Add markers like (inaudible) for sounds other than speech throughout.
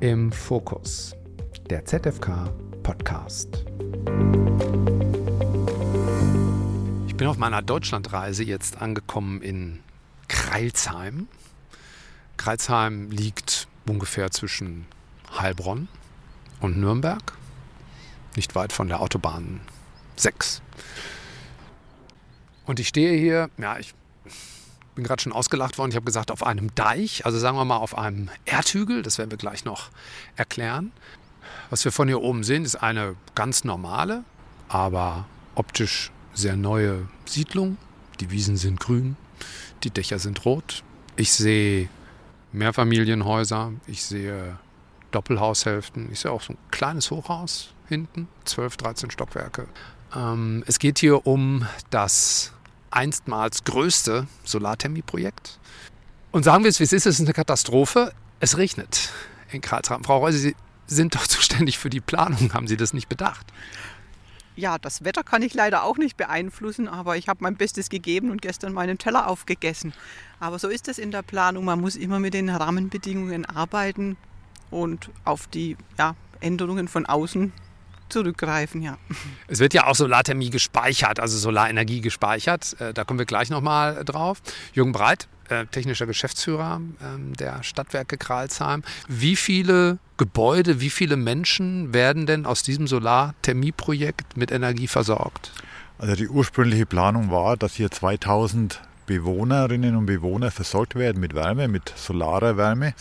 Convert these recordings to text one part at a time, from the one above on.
Im Fokus, der ZFK Podcast. Ich bin auf meiner Deutschlandreise jetzt angekommen in Kreilsheim. Kreilsheim liegt ungefähr zwischen Heilbronn und Nürnberg, nicht weit von der Autobahn 6. Und ich stehe hier, ja, ich bin gerade schon ausgelacht worden. Ich habe gesagt, auf einem Deich, also sagen wir mal auf einem Erdhügel, das werden wir gleich noch erklären. Was wir von hier oben sehen, ist eine ganz normale, aber optisch sehr neue Siedlung. Die Wiesen sind grün, die Dächer sind rot. Ich sehe Mehrfamilienhäuser, ich sehe Doppelhaushälften, ich sehe auch so ein kleines Hochhaus hinten, 12, 13 Stockwerke. Ähm, es geht hier um das einstmals größte Solarthermie-Projekt. Und sagen wir es, wie es ist, es ist eine Katastrophe. Es regnet in Karlsruhe. Frau Reuse, Sie sind doch (laughs) zuständig für die Planung. Haben Sie das nicht bedacht? Ja, das Wetter kann ich leider auch nicht beeinflussen, aber ich habe mein Bestes gegeben und gestern meinen Teller aufgegessen. Aber so ist es in der Planung. Man muss immer mit den Rahmenbedingungen arbeiten und auf die ja, Änderungen von außen zurückgreifen, ja. Es wird ja auch Solarthermie gespeichert, also Solarenergie gespeichert. Äh, da kommen wir gleich nochmal drauf. Jürgen Breit, äh, technischer Geschäftsführer ähm, der Stadtwerke Kralsheim. Wie viele Gebäude, wie viele Menschen werden denn aus diesem Solarthermieprojekt mit Energie versorgt? Also die ursprüngliche Planung war, dass hier 2000 Bewohnerinnen und Bewohner versorgt werden mit Wärme, mit solarer Wärme.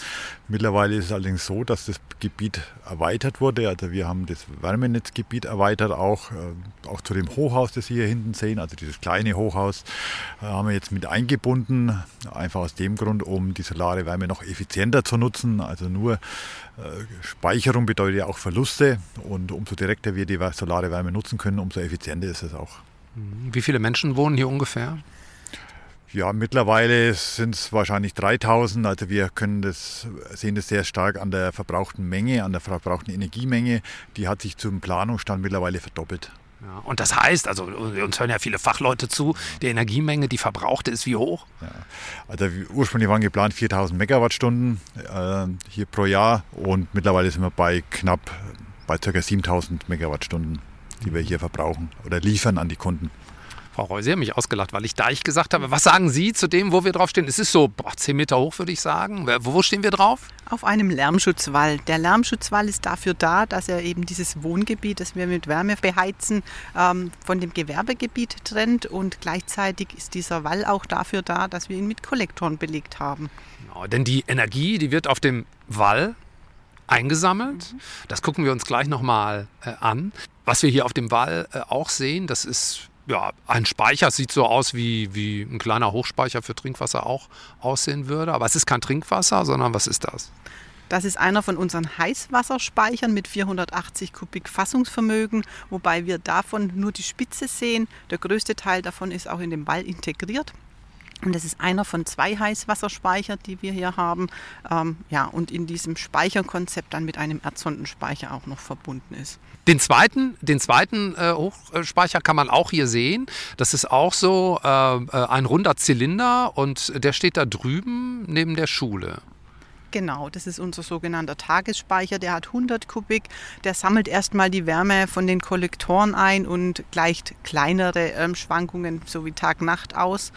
Mittlerweile ist es allerdings so, dass das Gebiet erweitert wurde. Also wir haben das Wärmenetzgebiet erweitert, auch, äh, auch zu dem Hochhaus, das Sie hier hinten sehen, also dieses kleine Hochhaus, äh, haben wir jetzt mit eingebunden, einfach aus dem Grund, um die solare Wärme noch effizienter zu nutzen. Also nur äh, Speicherung bedeutet ja auch Verluste und umso direkter wir die solare Wärme nutzen können, umso effizienter ist es auch. Wie viele Menschen wohnen hier ungefähr? Ja, mittlerweile sind es wahrscheinlich 3000. Also wir können das, sehen das sehr stark an der verbrauchten Menge, an der verbrauchten Energiemenge. Die hat sich zum Planungsstand mittlerweile verdoppelt. Ja, und das heißt, also uns hören ja viele Fachleute zu, die Energiemenge, die verbrauchte, ist wie hoch? Ja, also ursprünglich waren geplant 4000 Megawattstunden äh, hier pro Jahr und mittlerweile sind wir bei knapp bei ca. 7000 Megawattstunden, die wir hier verbrauchen oder liefern an die Kunden. Frau Reus, Sie haben mich ausgelacht, weil ich Deich gesagt habe. Was sagen Sie zu dem, wo wir drauf stehen? Es ist so boah, 10 Meter hoch, würde ich sagen. Wo stehen wir drauf? Auf einem Lärmschutzwall. Der Lärmschutzwall ist dafür da, dass er eben dieses Wohngebiet, das wir mit Wärme beheizen, ähm, von dem Gewerbegebiet trennt. Und gleichzeitig ist dieser Wall auch dafür da, dass wir ihn mit Kollektoren belegt haben. Genau, denn die Energie, die wird auf dem Wall eingesammelt. Mhm. Das gucken wir uns gleich nochmal äh, an. Was wir hier auf dem Wall äh, auch sehen, das ist ja, ein Speicher sieht so aus, wie, wie ein kleiner Hochspeicher für Trinkwasser auch aussehen würde. Aber es ist kein Trinkwasser, sondern was ist das? Das ist einer von unseren Heißwasserspeichern mit 480 Kubik Fassungsvermögen, wobei wir davon nur die Spitze sehen. Der größte Teil davon ist auch in den Ball integriert. Und das ist einer von zwei Heißwasserspeichern, die wir hier haben. Ähm, ja, und in diesem Speicherkonzept dann mit einem Erdsondenspeicher auch noch verbunden ist. Den zweiten, den zweiten äh, Hochspeicher kann man auch hier sehen. Das ist auch so äh, äh ein runder Zylinder und der steht da drüben neben der Schule. Genau, das ist unser sogenannter Tagesspeicher. Der hat 100 Kubik. Der sammelt erstmal die Wärme von den Kollektoren ein und gleicht kleinere ähm, Schwankungen so wie Tag-Nacht aus.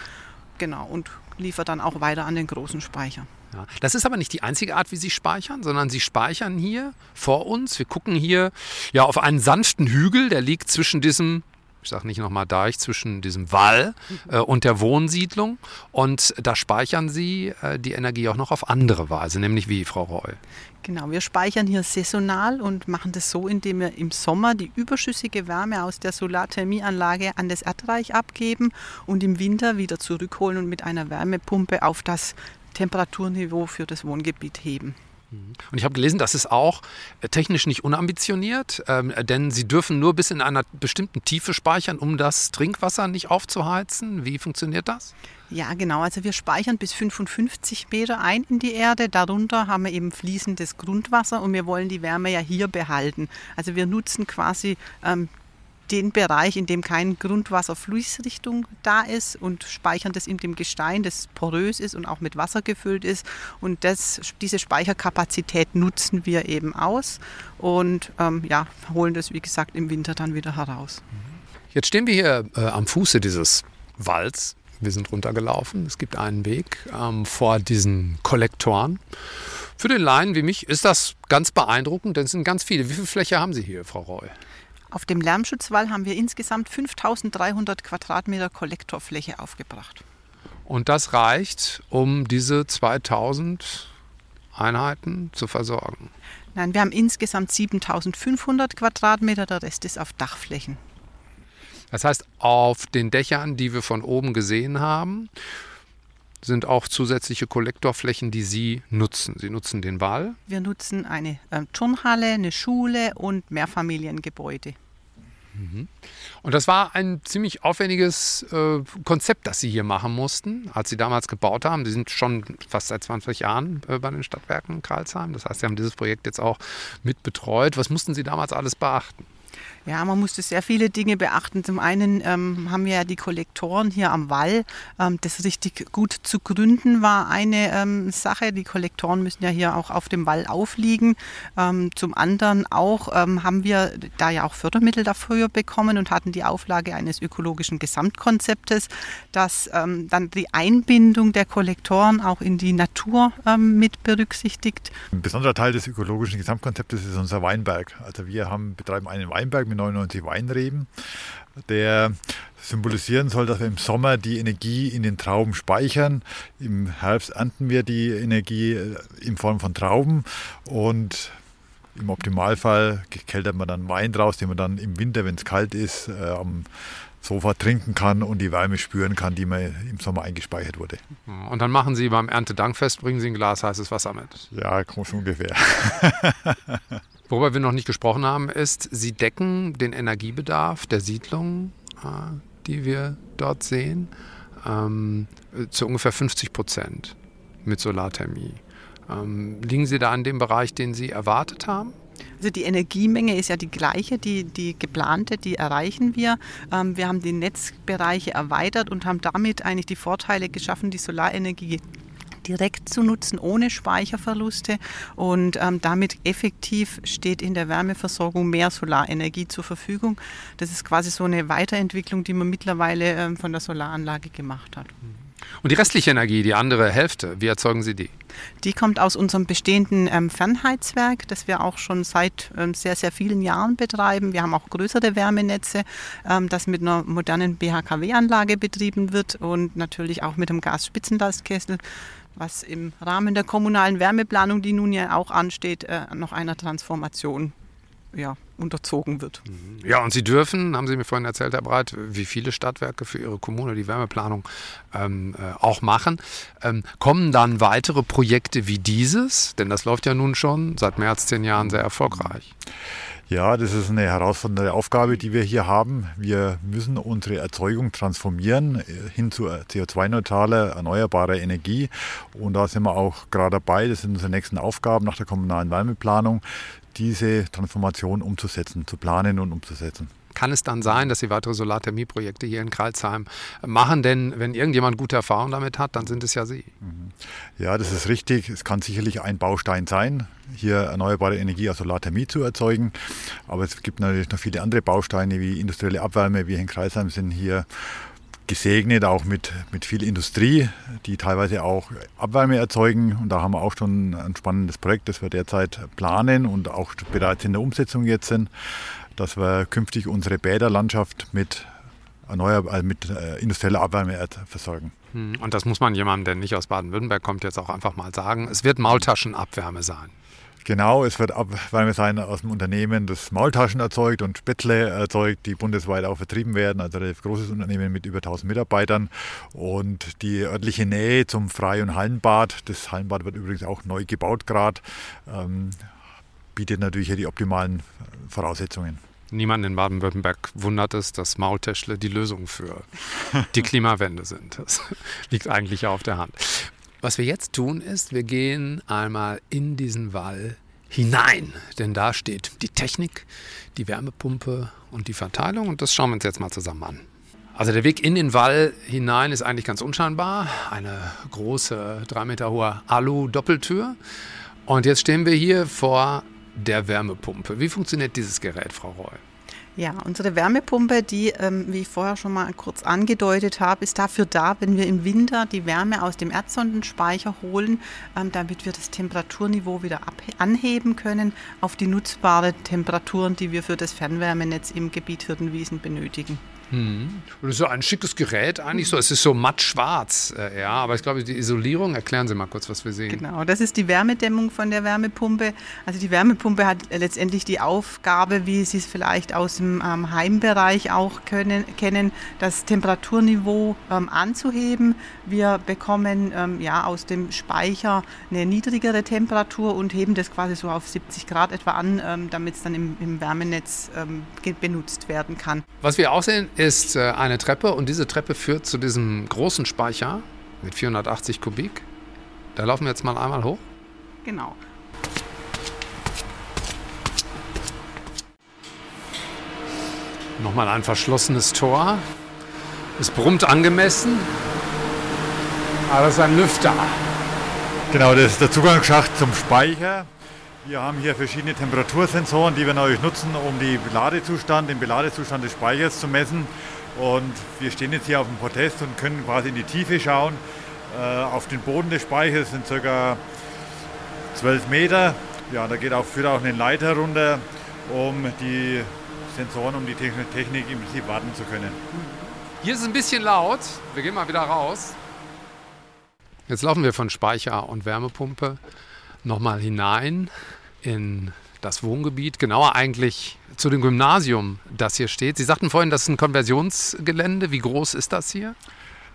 Genau, und liefert dann auch weiter an den großen Speicher. Ja, das ist aber nicht die einzige Art, wie Sie speichern, sondern Sie speichern hier vor uns. Wir gucken hier ja auf einen sanften Hügel, der liegt zwischen diesem ich sage nicht nochmal Deich, zwischen diesem Wall äh, und der Wohnsiedlung. Und da speichern Sie äh, die Energie auch noch auf andere Weise, nämlich wie, Frau Reul? Genau, wir speichern hier saisonal und machen das so, indem wir im Sommer die überschüssige Wärme aus der Solarthermieanlage an das Erdreich abgeben und im Winter wieder zurückholen und mit einer Wärmepumpe auf das Temperaturniveau für das Wohngebiet heben. Und ich habe gelesen, das ist auch äh, technisch nicht unambitioniert, ähm, denn sie dürfen nur bis in einer bestimmten Tiefe speichern, um das Trinkwasser nicht aufzuheizen. Wie funktioniert das? Ja, genau. Also wir speichern bis 55 Meter ein in die Erde. Darunter haben wir eben fließendes Grundwasser und wir wollen die Wärme ja hier behalten. Also wir nutzen quasi ähm, den Bereich, in dem keine Grundwasserflussrichtung da ist und speichern das in dem Gestein, das porös ist und auch mit Wasser gefüllt ist. Und das, diese Speicherkapazität nutzen wir eben aus und ähm, ja, holen das, wie gesagt, im Winter dann wieder heraus. Jetzt stehen wir hier äh, am Fuße dieses Walds. Wir sind runtergelaufen. Es gibt einen Weg ähm, vor diesen Kollektoren. Für den Laien wie mich ist das ganz beeindruckend, denn es sind ganz viele. Wie viel Fläche haben Sie hier, Frau Reul? Auf dem Lärmschutzwall haben wir insgesamt 5300 Quadratmeter Kollektorfläche aufgebracht. Und das reicht, um diese 2000 Einheiten zu versorgen? Nein, wir haben insgesamt 7500 Quadratmeter, der Rest ist auf Dachflächen. Das heißt, auf den Dächern, die wir von oben gesehen haben, sind auch zusätzliche Kollektorflächen, die Sie nutzen. Sie nutzen den Wall. Wir nutzen eine äh, Turnhalle, eine Schule und Mehrfamiliengebäude. Mhm. Und das war ein ziemlich aufwendiges äh, Konzept, das Sie hier machen mussten, als Sie damals gebaut haben. Sie sind schon fast seit 20 Jahren äh, bei den Stadtwerken Karlsheim. Das heißt, Sie haben dieses Projekt jetzt auch mit betreut. Was mussten Sie damals alles beachten? Ja, man musste sehr viele Dinge beachten. Zum einen ähm, haben wir ja die Kollektoren hier am Wall. Ähm, das richtig gut zu gründen war eine ähm, Sache. Die Kollektoren müssen ja hier auch auf dem Wall aufliegen. Ähm, zum anderen auch ähm, haben wir da ja auch Fördermittel dafür bekommen und hatten die Auflage eines ökologischen Gesamtkonzeptes, das ähm, dann die Einbindung der Kollektoren auch in die Natur mit berücksichtigt. Ein besonderer Teil des ökologischen Gesamtkonzeptes ist unser Weinberg. Also wir haben, betreiben einen Weinberg mit 99 Weinreben, der symbolisieren soll, dass wir im Sommer die Energie in den Trauben speichern. Im Herbst ernten wir die Energie äh, in Form von Trauben und im Optimalfall keltert man dann Wein draus, den man dann im Winter, wenn es kalt ist, äh, am Sofa trinken kann und die Wärme spüren kann, die man im Sommer eingespeichert wurde. Und dann machen Sie beim Erntedankfest, bringen Sie ein Glas heißes Wasser mit. Ja, schon ungefähr. (laughs) Worüber wir noch nicht gesprochen haben, ist, Sie decken den Energiebedarf der Siedlung, äh, die wir dort sehen, ähm, zu ungefähr 50 Prozent mit Solarthermie. Ähm, liegen Sie da an dem Bereich, den Sie erwartet haben? Also die Energiemenge ist ja die gleiche, die, die geplante, die erreichen wir. Ähm, wir haben die Netzbereiche erweitert und haben damit eigentlich die Vorteile geschaffen, die Solarenergie direkt zu nutzen, ohne Speicherverluste. Und ähm, damit effektiv steht in der Wärmeversorgung mehr Solarenergie zur Verfügung. Das ist quasi so eine Weiterentwicklung, die man mittlerweile ähm, von der Solaranlage gemacht hat. Und die restliche Energie, die andere Hälfte, wie erzeugen Sie die? Die kommt aus unserem bestehenden ähm, Fernheizwerk, das wir auch schon seit ähm, sehr, sehr vielen Jahren betreiben. Wir haben auch größere Wärmenetze, ähm, das mit einer modernen BHKW-Anlage betrieben wird und natürlich auch mit einem Gasspitzenlastkessel was im Rahmen der kommunalen Wärmeplanung, die nun ja auch ansteht, äh, noch einer Transformation ja, unterzogen wird. Mhm. Ja, und Sie dürfen, haben Sie mir vorhin erzählt, Herr Breit, wie viele Stadtwerke für Ihre Kommune die Wärmeplanung ähm, äh, auch machen. Ähm, kommen dann weitere Projekte wie dieses? Denn das läuft ja nun schon seit mehr als zehn Jahren sehr erfolgreich. Ja, das ist eine herausfordernde Aufgabe, die wir hier haben. Wir müssen unsere Erzeugung transformieren äh, hin zu CO2-neutraler, erneuerbarer Energie. Und da sind wir auch gerade dabei. Das sind unsere nächsten Aufgaben nach der kommunalen Wärmeplanung, diese Transformation umzusetzen, zu planen und umzusetzen kann es dann sein, dass Sie weitere Solarthermieprojekte hier in Kralsheim machen? Denn wenn irgendjemand gute Erfahrungen damit hat, dann sind es ja Sie. Ja, das ist richtig. Es kann sicherlich ein Baustein sein, hier erneuerbare Energie aus Solarthermie zu erzeugen. Aber es gibt natürlich noch viele andere Bausteine wie industrielle Abwärme. Wir in Kreisheim sind hier gesegnet, auch mit, mit viel Industrie, die teilweise auch Abwärme erzeugen. Und da haben wir auch schon ein spannendes Projekt, das wir derzeit planen und auch bereits in der Umsetzung jetzt sind, dass wir künftig unsere Bäderlandschaft mit, erneuerbar, äh, mit äh, industrieller Abwärme versorgen. Hm, und das muss man jemandem, der nicht aus Baden-Württemberg kommt, jetzt auch einfach mal sagen. Es wird Maultaschenabwärme sein. Genau, es wird Abwärme sein aus dem Unternehmen, das Maultaschen erzeugt und Spätzle erzeugt, die bundesweit auch vertrieben werden. Also ein großes Unternehmen mit über 1000 Mitarbeitern. Und die örtliche Nähe zum Frei- und Hallenbad, das Hallenbad wird übrigens auch neu gebaut gerade, ähm, bietet natürlich hier die optimalen Voraussetzungen. Niemand in Baden-Württemberg wundert es, dass Maultäschle die Lösung für (laughs) die Klimawende sind. Das (laughs) liegt eigentlich auf der Hand. Was wir jetzt tun ist, wir gehen einmal in diesen Wall hinein, denn da steht die Technik, die Wärmepumpe und die Verteilung und das schauen wir uns jetzt mal zusammen an. Also der Weg in den Wall hinein ist eigentlich ganz unscheinbar. Eine große, drei Meter hohe Alu-Doppeltür. Und jetzt stehen wir hier vor der Wärmepumpe. Wie funktioniert dieses Gerät, Frau Reul? Ja, unsere Wärmepumpe, die, ähm, wie ich vorher schon mal kurz angedeutet habe, ist dafür da, wenn wir im Winter die Wärme aus dem Erdsondenspeicher holen, ähm, damit wir das Temperaturniveau wieder anheben können auf die nutzbare Temperaturen, die wir für das Fernwärmenetz im Gebiet Hirtenwiesen benötigen. Und das ist so ein schickes Gerät eigentlich so. Es ist so matt schwarz, äh, ja. Aber ich glaube, die Isolierung, erklären Sie mal kurz, was wir sehen. Genau, das ist die Wärmedämmung von der Wärmepumpe. Also die Wärmepumpe hat letztendlich die Aufgabe, wie Sie es vielleicht aus dem ähm, Heimbereich auch können, kennen, das Temperaturniveau ähm, anzuheben. Wir bekommen ähm, ja aus dem Speicher eine niedrigere Temperatur und heben das quasi so auf 70 Grad etwa an, ähm, damit es dann im, im Wärmenetz ähm, benutzt werden kann. Was wir auch sehen, ist äh, eine Treppe und diese Treppe führt zu diesem großen Speicher mit 480 Kubik. Da laufen wir jetzt mal einmal hoch. Genau. Nochmal ein verschlossenes Tor. Es brummt angemessen. Aber das ist ein Lüfter. Genau, das ist der Zugangsschacht zum Speicher. Wir haben hier verschiedene Temperatursensoren, die wir natürlich nutzen, um den Ladezustand, den Beladezustand des Speichers zu messen. Und wir stehen jetzt hier auf dem Protest und können quasi in die Tiefe schauen. Äh, auf den Boden des Speichers sind ca. 12 Meter. Ja, da geht auch, führt auch eine Leiter runter, um die Sensoren, um die Technik im Prinzip warten zu können. Hier ist es ein bisschen laut. Wir gehen mal wieder raus. Jetzt laufen wir von Speicher und Wärmepumpe nochmal hinein in das Wohngebiet, genauer eigentlich zu dem Gymnasium, das hier steht. Sie sagten vorhin, das ist ein Konversionsgelände. Wie groß ist das hier?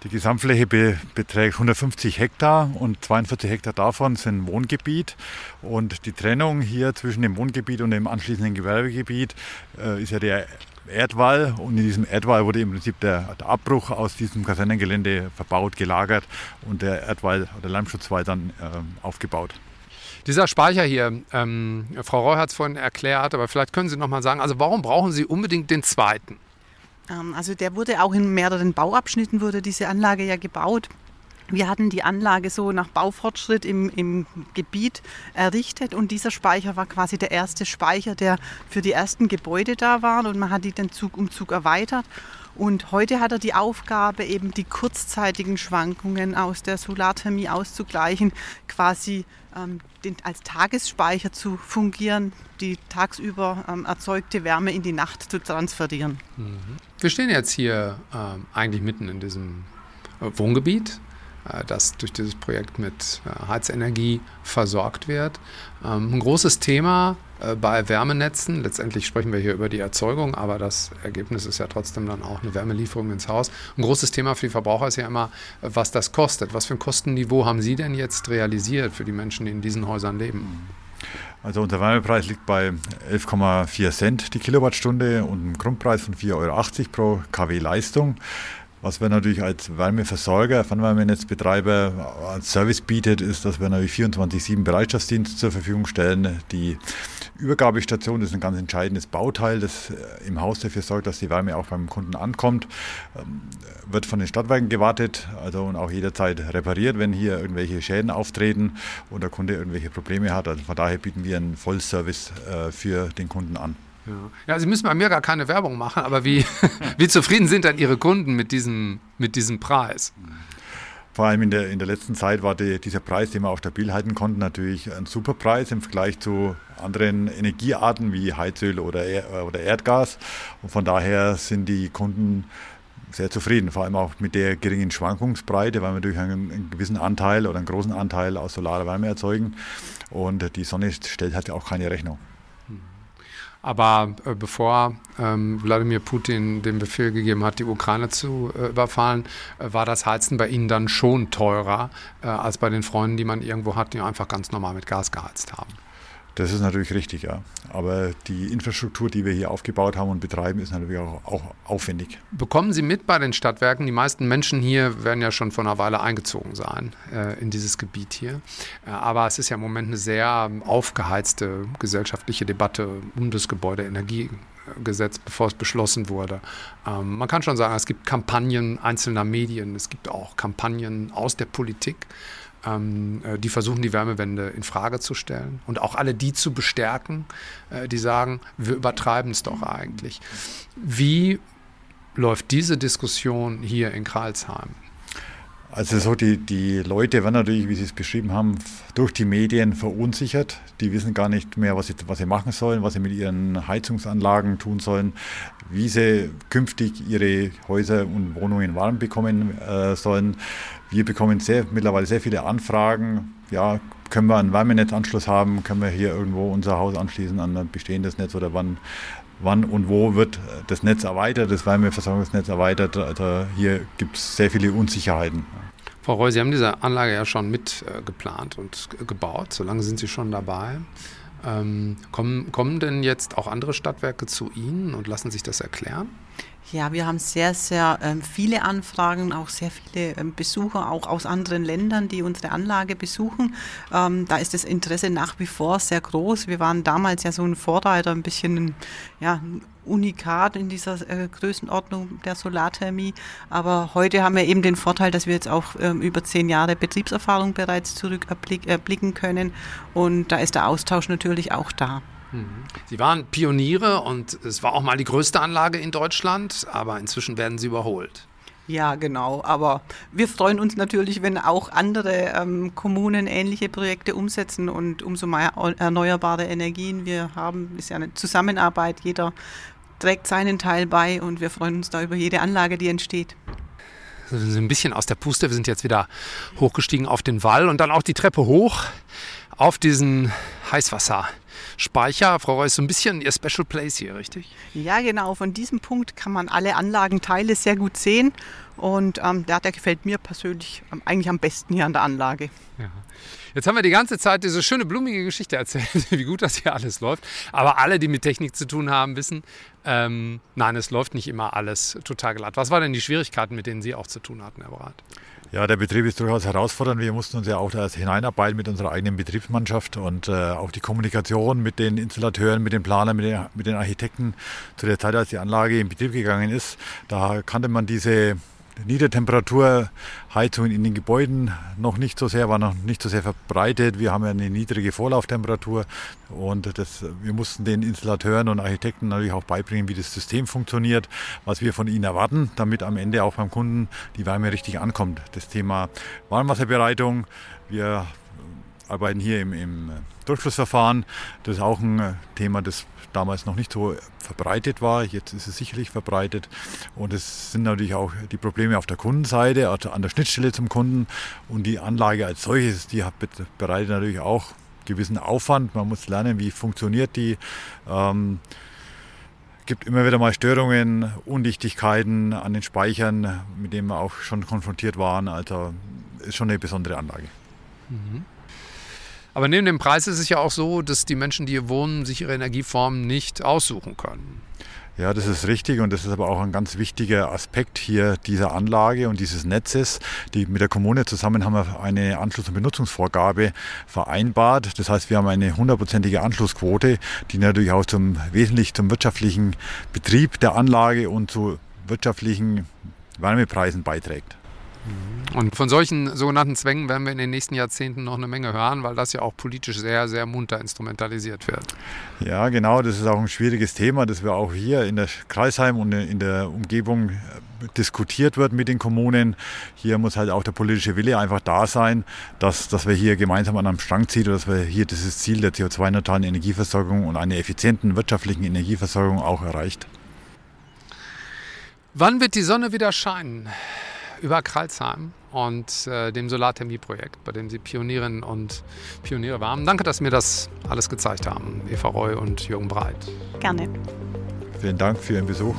Die Gesamtfläche be beträgt 150 Hektar und 42 Hektar davon sind Wohngebiet. Und die Trennung hier zwischen dem Wohngebiet und dem anschließenden Gewerbegebiet äh, ist ja der Erdwall. Und in diesem Erdwall wurde im Prinzip der, der Abbruch aus diesem Kasernengelände verbaut, gelagert und der Erdwall oder Leimschutzwall dann äh, aufgebaut. Dieser Speicher hier, ähm, Frau Roy hat es vorhin erklärt, aber vielleicht können Sie noch mal sagen, also warum brauchen Sie unbedingt den zweiten? Ähm, also der wurde auch in mehreren Bauabschnitten, wurde diese Anlage ja gebaut. Wir hatten die Anlage so nach Baufortschritt im, im, Gebiet errichtet und dieser Speicher war quasi der erste Speicher, der für die ersten Gebäude da war und man hat die dann Zug um Zug erweitert. Und heute hat er die Aufgabe, eben die kurzzeitigen Schwankungen aus der Solarthermie auszugleichen, quasi ähm, den, als Tagesspeicher zu fungieren, die tagsüber ähm, erzeugte Wärme in die Nacht zu transferieren. Mhm. Wir stehen jetzt hier ähm, eigentlich mitten in diesem äh, Wohngebiet, das durch dieses Projekt mit äh, Heizenergie versorgt wird. Ähm, ein großes Thema äh, bei Wärmenetzen. Letztendlich sprechen wir hier über die Erzeugung, aber das Ergebnis ist ja trotzdem dann auch eine Wärmelieferung ins Haus. Ein großes Thema für die Verbraucher ist ja immer, was das kostet. Was für ein Kostenniveau haben Sie denn jetzt realisiert für die Menschen, die in diesen Häusern leben? Also unser Wärmepreis liegt bei 11,4 Cent die Kilowattstunde und einem Grundpreis von 4,80 Euro pro kW Leistung. Was wir natürlich als Wärmeversorger, Fernwärmenetzbetreiber als Service bietet, ist, dass wir natürlich 24-7 Bereitschaftsdienst zur Verfügung stellen. Die Übergabestation ist ein ganz entscheidendes Bauteil, das äh, im Haus dafür sorgt, dass die Wärme auch beim Kunden ankommt. Ähm, wird von den Stadtwerken gewartet also und auch jederzeit repariert, wenn hier irgendwelche Schäden auftreten und der Kunde irgendwelche Probleme hat. Also von daher bieten wir einen Vollservice äh, für den Kunden an. Ja. Sie müssen bei mir gar keine Werbung machen, aber wie, (laughs) wie zufrieden sind dann Ihre Kunden mit diesem, mit diesem Preis? Vor allem in der, in der letzten Zeit war die, dieser Preis, den wir auch stabil halten konnten, natürlich ein super Preis im Vergleich zu anderen Energiearten wie Heizöl oder, oder Erdgas. Und von daher sind die Kunden sehr zufrieden, vor allem auch mit der geringen Schwankungsbreite, weil wir durch einen, einen gewissen Anteil oder einen großen Anteil aus solarer Wärme erzeugen. Und die Sonne stellt halt auch keine Rechnung. Aber äh, bevor ähm, Wladimir Putin den Befehl gegeben hat, die Ukraine zu äh, überfallen, äh, war das Heizen bei ihnen dann schon teurer äh, als bei den Freunden, die man irgendwo hat, die einfach ganz normal mit Gas geheizt haben. Das ist natürlich richtig, ja. Aber die Infrastruktur, die wir hier aufgebaut haben und betreiben, ist natürlich auch, auch, aufwendig. Bekommen Sie mit bei den Stadtwerken? Die meisten Menschen hier werden ja schon vor einer Weile eingezogen sein äh, in dieses Gebiet hier. Äh, aber es ist ja im Moment eine sehr aufgeheizte gesellschaftliche Debatte um das Gebäudeenergiegesetz, bevor es beschlossen wurde. Ähm, man kann schon sagen, es gibt Kampagnen einzelner Medien, es gibt auch Kampagnen aus der Politik ähm, äh, die versuchen, die Wärmewende in Frage zu stellen und auch alle die zu bestärken, äh, die sagen, wir übertreiben es doch eigentlich. Wie läuft diese Diskussion hier in Karlsheim? Also so die, die Leute werden natürlich, wie Sie es beschrieben haben, durch die Medien verunsichert. Die wissen gar nicht mehr, was sie, was sie machen sollen, was sie mit ihren Heizungsanlagen tun sollen, wie sie künftig ihre Häuser und Wohnungen warm bekommen äh, sollen. Wir bekommen sehr, mittlerweile sehr viele Anfragen. Ja, können wir einen Wärmenetzanschluss haben? Können wir hier irgendwo unser Haus anschließen an ein bestehendes Netz oder wann, wann und wo wird das Netz erweitert, das Wärmeversorgungsnetz erweitert? Also hier gibt es sehr viele Unsicherheiten. Frau Reu, Sie haben diese Anlage ja schon mit äh, geplant und gebaut. So lange sind Sie schon dabei. Ähm, kommen, kommen denn jetzt auch andere Stadtwerke zu Ihnen und lassen sich das erklären? Ja, wir haben sehr, sehr ähm, viele Anfragen, auch sehr viele ähm, Besucher, auch aus anderen Ländern, die unsere Anlage besuchen. Ähm, da ist das Interesse nach wie vor sehr groß. Wir waren damals ja so ein Vorreiter, ein bisschen ja, ein Unikat in dieser äh, Größenordnung der Solarthermie. Aber heute haben wir eben den Vorteil, dass wir jetzt auch ähm, über zehn Jahre Betriebserfahrung bereits zurückblicken können. Und da ist der Austausch natürlich auch da. Sie waren Pioniere und es war auch mal die größte Anlage in Deutschland, aber inzwischen werden Sie überholt. Ja, genau. Aber wir freuen uns natürlich, wenn auch andere ähm, Kommunen ähnliche Projekte umsetzen und umso mehr erneuerbare Energien wir haben. Ist ja eine Zusammenarbeit. Jeder trägt seinen Teil bei und wir freuen uns da über jede Anlage, die entsteht. Wir sind ein bisschen aus der Puste. Wir sind jetzt wieder hochgestiegen auf den Wall und dann auch die Treppe hoch auf diesen Heißwasserspeicher. Frau Reus, so ein bisschen Ihr Special Place hier, richtig? Ja, genau. Von diesem Punkt kann man alle Anlagenteile sehr gut sehen. Und ähm, der, der gefällt mir persönlich ähm, eigentlich am besten hier an der Anlage. Ja. Jetzt haben wir die ganze Zeit diese schöne blumige Geschichte erzählt, (laughs) wie gut das hier alles läuft. Aber alle, die mit Technik zu tun haben, wissen, ähm, nein, es läuft nicht immer alles total glatt. Was waren denn die Schwierigkeiten, mit denen Sie auch zu tun hatten, Herr Brat? Ja, der Betrieb ist durchaus herausfordernd. Wir mussten uns ja auch da hineinarbeiten mit unserer eigenen Betriebsmannschaft und äh, auch die Kommunikation mit den Installateuren, mit den Planern, mit den, mit den Architekten zu der Zeit, als die Anlage in Betrieb gegangen ist. Da kannte man diese Niedertemperaturheizungen in den Gebäuden noch nicht so sehr, war noch nicht so sehr verbreitet. Wir haben ja eine niedrige Vorlauftemperatur und das, wir mussten den Installateuren und Architekten natürlich auch beibringen, wie das System funktioniert, was wir von ihnen erwarten, damit am Ende auch beim Kunden die Wärme richtig ankommt. Das Thema Warmwasserbereitung, wir arbeiten hier im, im Durchflussverfahren. Das ist auch ein Thema, das damals noch nicht so verbreitet war. Jetzt ist es sicherlich verbreitet. Und es sind natürlich auch die Probleme auf der Kundenseite, also an der Schnittstelle zum Kunden. Und die Anlage als solches, die bereitet natürlich auch gewissen Aufwand. Man muss lernen, wie funktioniert die. Ähm, gibt immer wieder mal Störungen, Undichtigkeiten an den Speichern, mit denen wir auch schon konfrontiert waren. Also ist schon eine besondere Anlage. Mhm. Aber neben dem Preis ist es ja auch so, dass die Menschen, die hier wohnen, sich ihre Energieform nicht aussuchen können. Ja, das ist richtig und das ist aber auch ein ganz wichtiger Aspekt hier dieser Anlage und dieses Netzes. Die, mit der Kommune zusammen haben wir eine Anschluss- und Benutzungsvorgabe vereinbart. Das heißt, wir haben eine hundertprozentige Anschlussquote, die natürlich auch zum, wesentlich zum wirtschaftlichen Betrieb der Anlage und zu wirtschaftlichen Wärmepreisen beiträgt. Und von solchen sogenannten Zwängen werden wir in den nächsten Jahrzehnten noch eine Menge hören, weil das ja auch politisch sehr, sehr munter instrumentalisiert wird. Ja, genau, das ist auch ein schwieriges Thema, das wir auch hier in der Kreisheim und in der Umgebung diskutiert wird mit den Kommunen. Hier muss halt auch der politische Wille einfach da sein, dass, dass wir hier gemeinsam an einem Strang ziehen, dass wir hier dieses Ziel der CO2-neutralen Energieversorgung und einer effizienten wirtschaftlichen Energieversorgung auch erreicht. Wann wird die Sonne wieder scheinen? Über Kralsheim und äh, dem Solarthermie-Projekt, bei dem Sie Pionierinnen und Pioniere waren. Danke, dass Sie mir das alles gezeigt haben, Eva Roy und Jürgen Breit. Gerne. Vielen Dank für Ihren Besuch.